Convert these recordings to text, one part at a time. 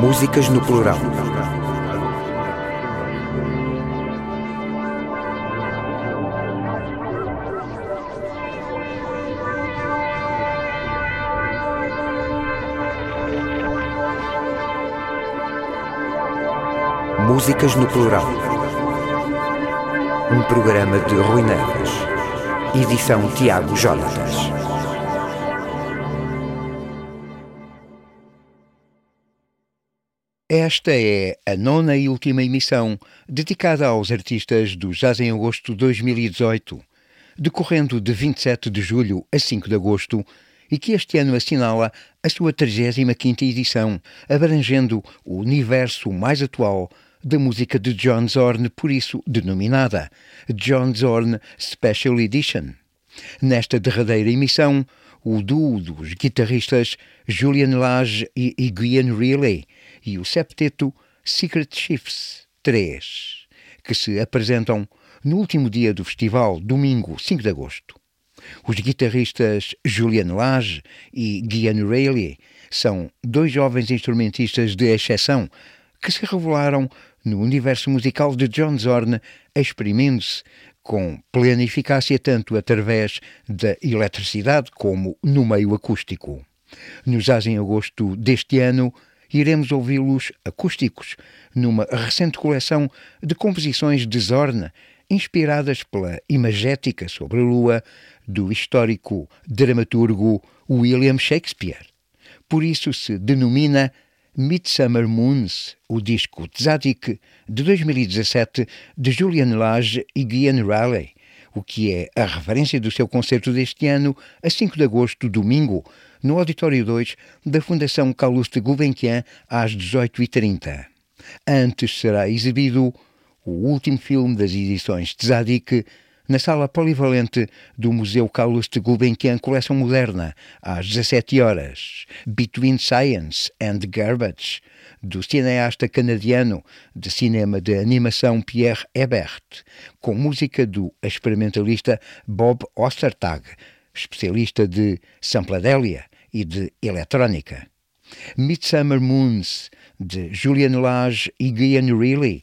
Músicas no plural. Músicas no plural. Um programa de Rui Neves. Edição Tiago Jonatas. Esta é a nona e última emissão dedicada aos artistas do Jazz em Agosto 2018, decorrendo de 27 de julho a 5 de agosto e que este ano assinala a sua 35ª edição, abrangendo o universo mais atual da música de John Zorn, por isso denominada John Zorn Special Edition. Nesta derradeira emissão, o duo dos guitarristas Julian Lage e Iguian Riley e o septeto Secret Shifts 3, que se apresentam no último dia do festival, domingo 5 de agosto. Os guitarristas Julian Lage e Guian Riley são dois jovens instrumentistas de exceção que se revelaram no universo musical de John Zorn, exprimindo-se com plena eficácia tanto através da eletricidade como no meio acústico. Nos Jazz em agosto deste ano, iremos ouvi-los acústicos numa recente coleção de composições de Zorn, inspiradas pela imagética sobre a lua do histórico dramaturgo William Shakespeare. Por isso se denomina Midsummer Moons, o disco Tzadik de 2017 de Julian Lage e Guian Raleigh, o que é a referência do seu concerto deste ano, a 5 de agosto, domingo, no Auditório 2 da Fundação Calouste Gulbenkian, às 18h30. Antes será exibido o último filme das edições Tzadik na sala polivalente do Museu Carlos de Gulbenkian Coleção Moderna, às 17 horas, Between Science and Garbage, do cineasta canadiano de cinema de animação Pierre Hebert, com música do experimentalista Bob Ostertag, especialista de sampladélia e de eletrónica. Midsummer Moons, de Julian Lage e Guian Riley,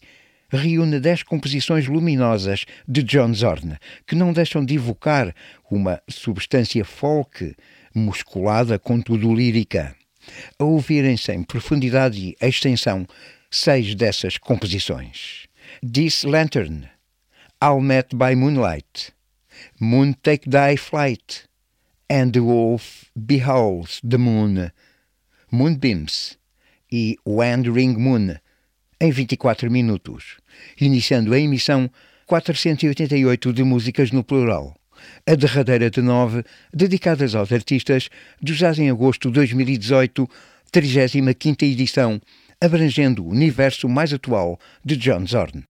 reúne dez composições luminosas de John Zorn, que não deixam de evocar uma substância folk musculada, contudo lírica. A ouvirem-se em profundidade e extensão seis dessas composições. This Lantern, I'll Met by Moonlight, Moon Take Thy Flight, and the Wolf Beholds the Moon, Moonbeams e Wandering Moon, em 24 minutos, iniciando a emissão 488 de músicas no plural. A derradeira de nove, dedicadas aos artistas do Jazz em Agosto 2018, 35ª edição, abrangendo o universo mais atual de John Zorn.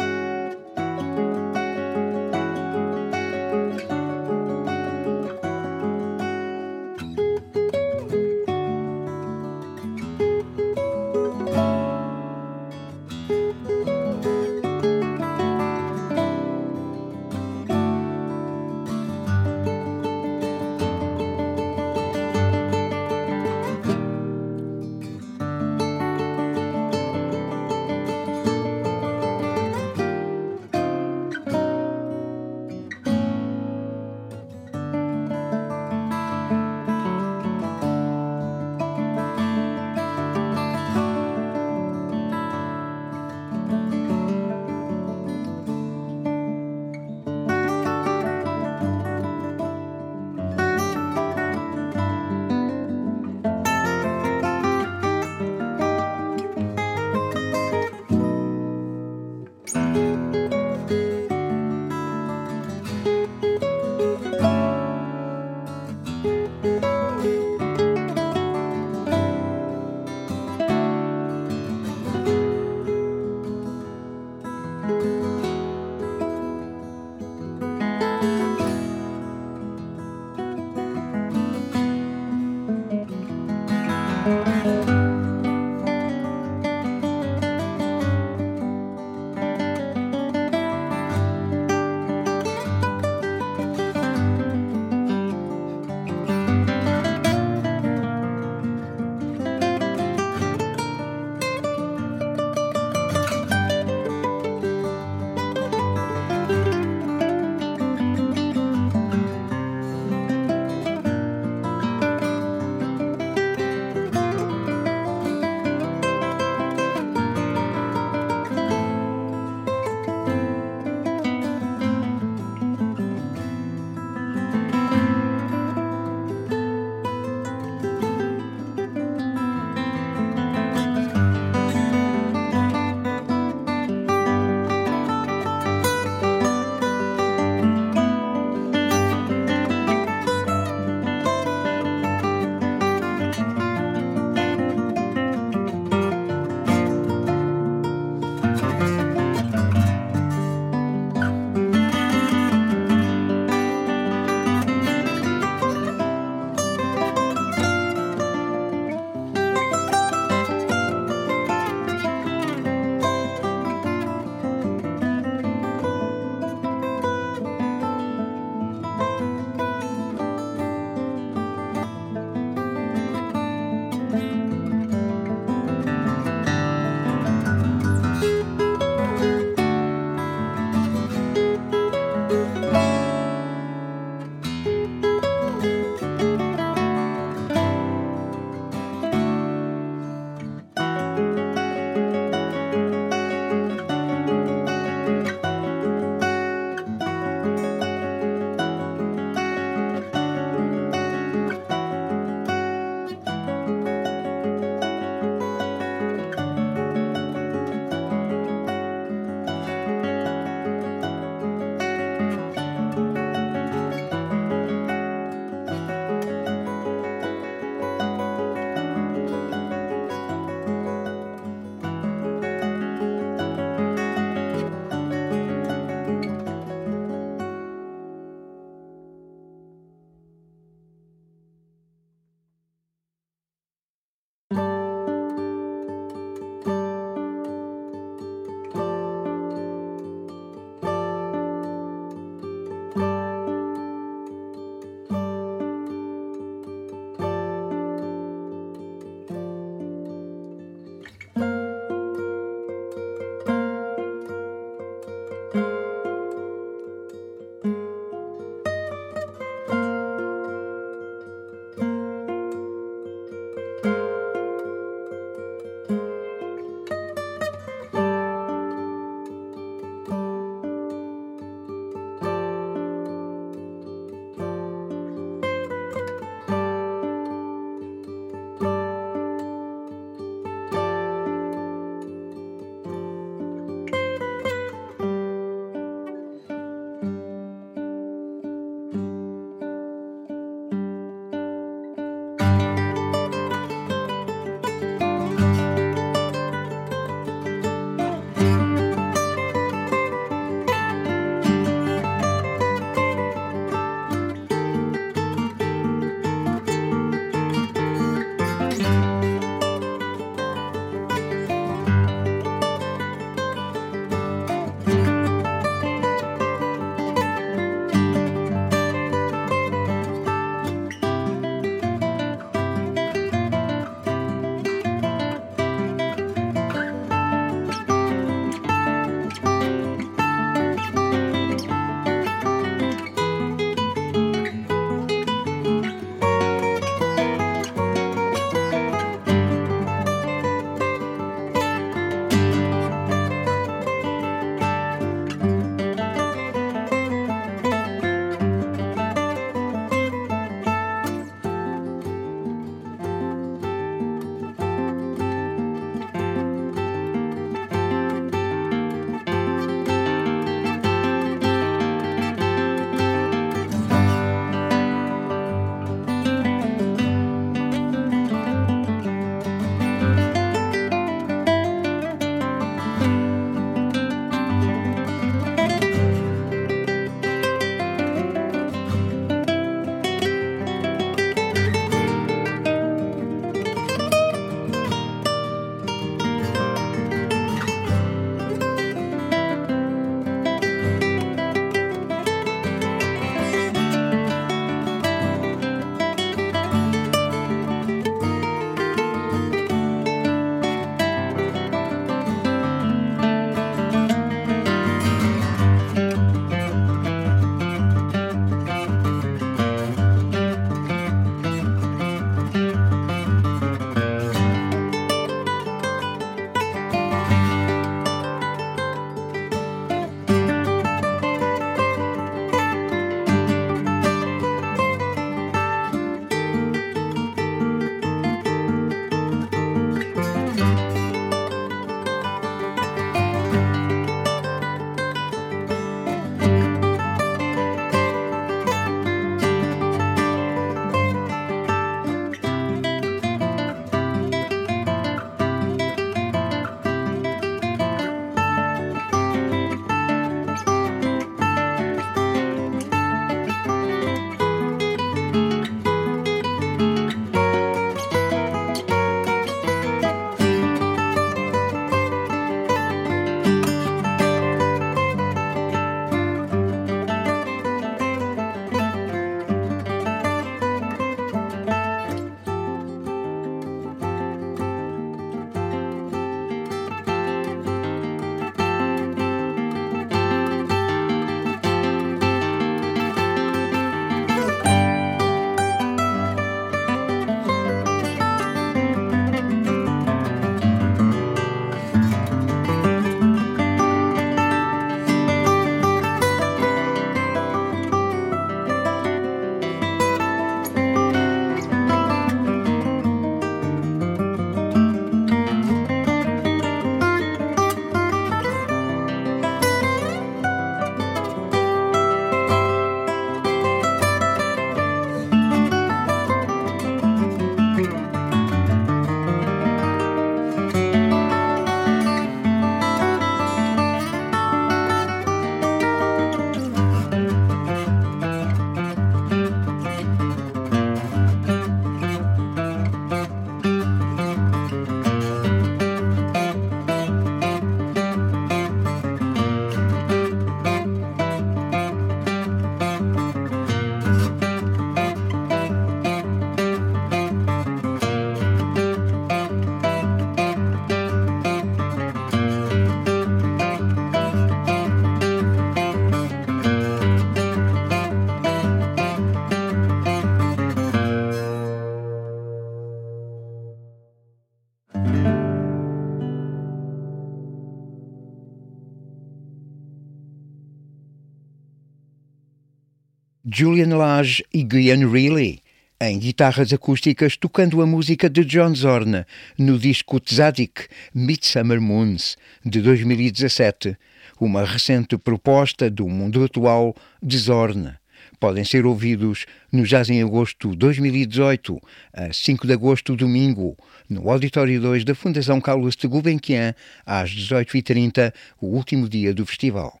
Julian Lage e Guian Reilly, em guitarras acústicas tocando a música de John Zorn no disco Tzadik Midsummer Moons de 2017, uma recente proposta do mundo atual de Zorn. Podem ser ouvidos no Jazz em Agosto 2018, a 5 de agosto, domingo, no Auditório 2 da Fundação Carlos de Gulbenkian, às 18h30, o último dia do festival.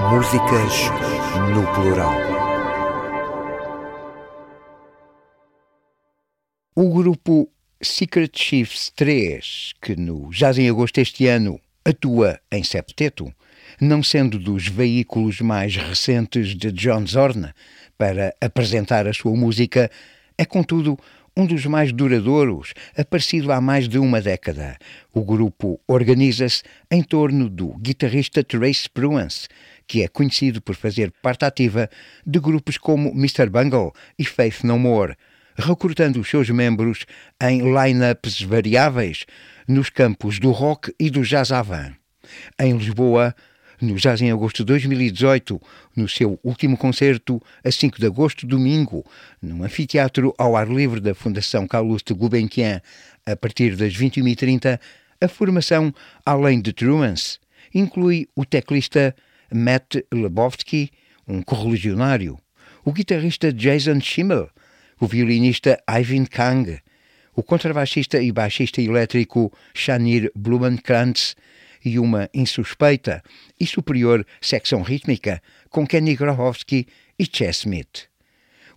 Músicas no plural. O grupo Secret Chiefs 3, que no Jazz em Agosto este ano atua em septeto, não sendo dos veículos mais recentes de John Zorn para apresentar a sua música, é contudo um dos mais duradouros, aparecido há mais de uma década. O grupo organiza-se em torno do guitarrista Trace Pruance, que é conhecido por fazer parte ativa de grupos como Mr. Bungle e Faith No More, recrutando os seus membros em line-ups variáveis nos campos do rock e do jazz avant. Em Lisboa, no Jazz em Agosto de 2018, no seu último concerto, a 5 de agosto, domingo, no anfiteatro ao ar livre da Fundação Carlos de Gulbenkian, a partir das 21h30, a formação, além de Truance, inclui o teclista Matt Lebowski, um correligionário, o guitarrista Jason Schimmel, o violinista Ivan Kang, o contrabaixista e baixista elétrico Shanir Blumenkrantz e uma insuspeita e superior secção rítmica com Kenny Grahowski e Chess Smith.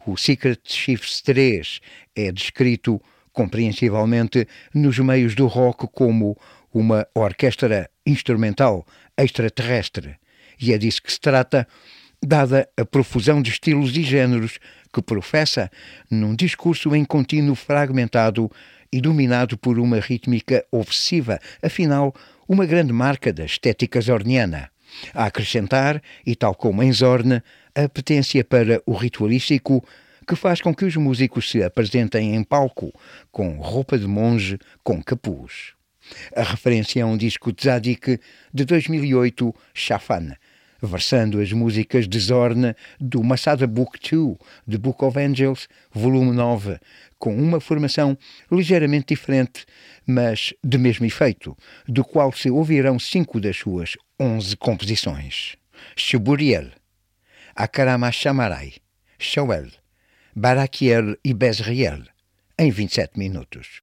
O Secret Chiefs 3 é descrito compreensivelmente nos meios do rock como uma orquestra instrumental extraterrestre, e é disso que se trata, dada a profusão de estilos e géneros que professa num discurso em contínuo fragmentado e dominado por uma rítmica obsessiva, afinal, uma grande marca da estética zorniana. A acrescentar, e tal como em Zorn, a potência para o ritualístico que faz com que os músicos se apresentem em palco com roupa de monge com capuz. A referência a um disco de Zadig de 2008, Chafan, versando as músicas de Zorn do Masada Book 2, The Book of Angels, volume 9, com uma formação ligeiramente diferente, mas de mesmo efeito, do qual se ouvirão cinco das suas onze composições. Shuburiel, Akarama Shamarai, Shoel, Barakiel e Bezriel, em 27 minutos.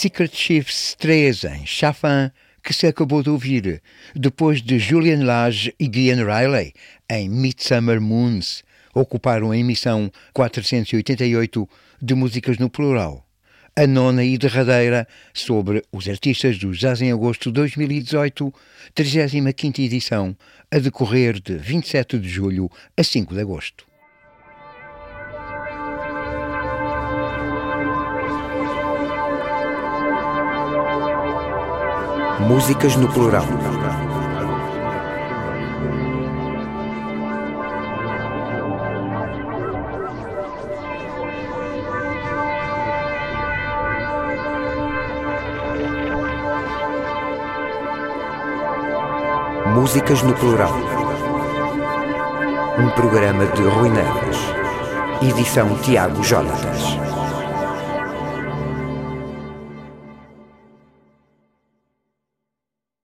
Secret Chiefs 3 em Chafin, que se acabou de ouvir, depois de Julian Lage e Guian Riley em Midsummer Moons, ocuparam a emissão 488 de Músicas no Plural. A nona e derradeira sobre os artistas do Jazz em Agosto 2018, 35ª edição, a decorrer de 27 de julho a 5 de agosto. Músicas no plural. Músicas no plural. Um programa de Rui Neves. Edição Tiago Jonatas.